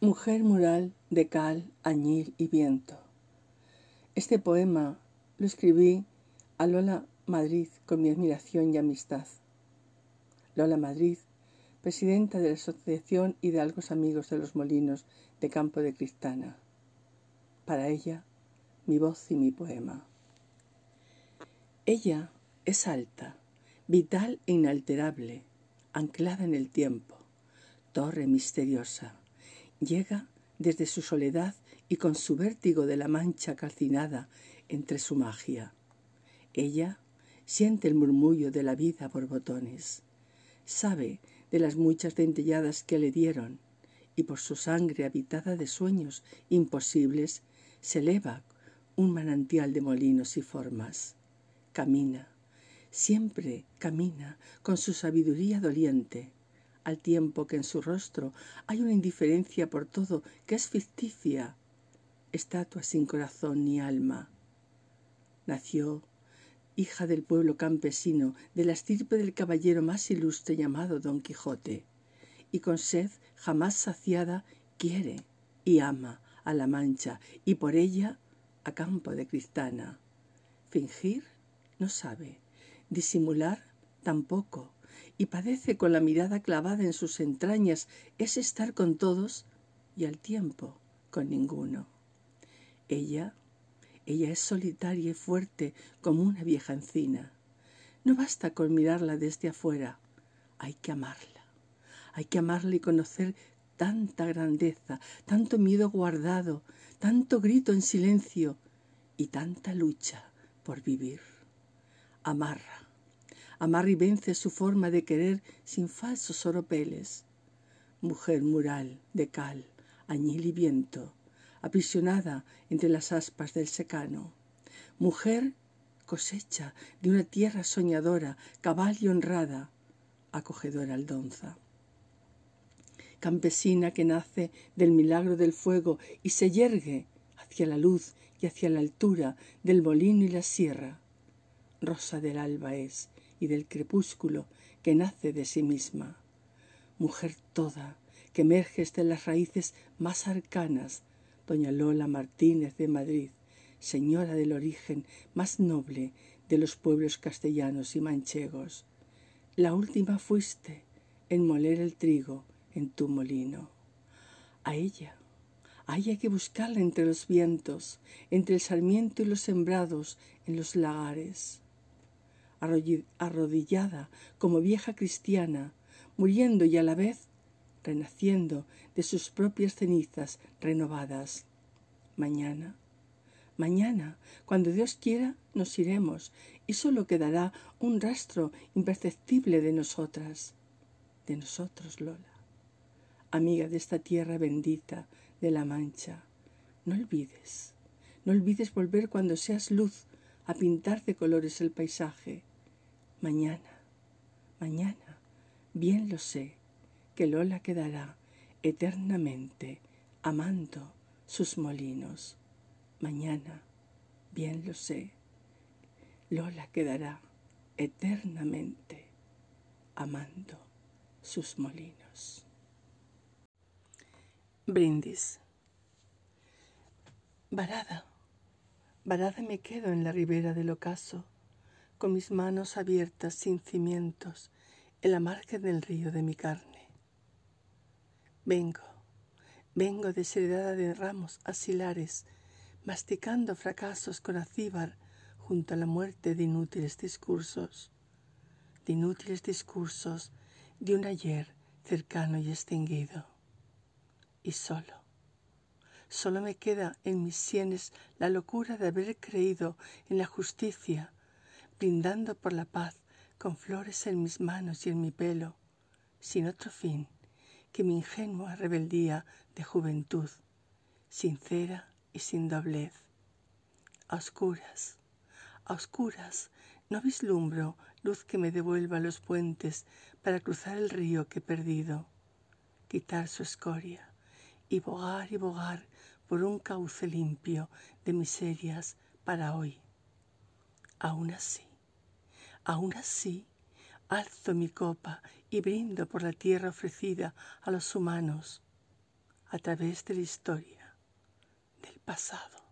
Mujer mural de cal, añil y viento. Este poema lo escribí a Lola Madrid con mi admiración y amistad. Lola Madrid, presidenta de la Asociación Hidalgos Amigos de los Molinos de Campo de Cristana. Para ella, mi voz y mi poema. Ella es alta, vital e inalterable, anclada en el tiempo, torre misteriosa Llega desde su soledad y con su vértigo de la mancha calcinada entre su magia. Ella siente el murmullo de la vida por botones. Sabe de las muchas dentelladas que le dieron y por su sangre habitada de sueños imposibles se eleva un manantial de molinos y formas. Camina, siempre camina con su sabiduría doliente, al tiempo que en su rostro hay una indiferencia por todo que es ficticia, estatua sin corazón ni alma. Nació hija del pueblo campesino, de la estirpe del caballero más ilustre llamado Don Quijote, y con sed jamás saciada quiere y ama a la Mancha y por ella a Campo de Cristana. Fingir no sabe, disimular tampoco, y padece con la mirada clavada en sus entrañas es estar con todos y al tiempo con ninguno. Ella, ella es solitaria y fuerte como una vieja encina. No basta con mirarla desde afuera, hay que amarla. Hay que amarla y conocer tanta grandeza, tanto miedo guardado, tanto grito en silencio y tanta lucha por vivir. Amarra, Amar y vence su forma de querer sin falsos oropeles. Mujer mural de cal, añil y viento, aprisionada entre las aspas del secano. Mujer cosecha de una tierra soñadora, cabal y honrada, acogedora aldonza. Campesina que nace del milagro del fuego y se yergue hacia la luz y hacia la altura del molino y la sierra. Rosa del alba es, y del crepúsculo que nace de sí misma. Mujer toda, que emerges de las raíces más arcanas, doña Lola Martínez de Madrid, señora del origen más noble de los pueblos castellanos y manchegos. La última fuiste en moler el trigo en tu molino. A ella, hay que buscarla entre los vientos, entre el sarmiento y los sembrados en los lagares arrodillada como vieja cristiana, muriendo y a la vez renaciendo de sus propias cenizas renovadas. Mañana, mañana, cuando Dios quiera, nos iremos y sólo quedará un rastro imperceptible de nosotras, de nosotros, Lola. Amiga de esta tierra bendita de la Mancha, no olvides, no olvides volver cuando seas luz a pintar de colores el paisaje, Mañana, mañana, bien lo sé, que Lola quedará eternamente amando sus molinos. Mañana, bien lo sé, Lola quedará eternamente amando sus molinos. Brindis. Varada, varada me quedo en la ribera del ocaso con mis manos abiertas sin cimientos en la margen del río de mi carne. Vengo, vengo desheredada de ramos asilares, masticando fracasos con acíbar junto a la muerte de inútiles discursos, de inútiles discursos de un ayer cercano y extinguido. Y solo, solo me queda en mis sienes la locura de haber creído en la justicia brindando por la paz con flores en mis manos y en mi pelo, sin otro fin que mi ingenua rebeldía de juventud, sincera y sin doblez. A oscuras, a oscuras, no vislumbro luz que me devuelva los puentes para cruzar el río que he perdido, quitar su escoria y bogar y bogar por un cauce limpio de miserias para hoy. Aún así, Aún así, alzo mi copa y brindo por la tierra ofrecida a los humanos. a través de la historia del pasado.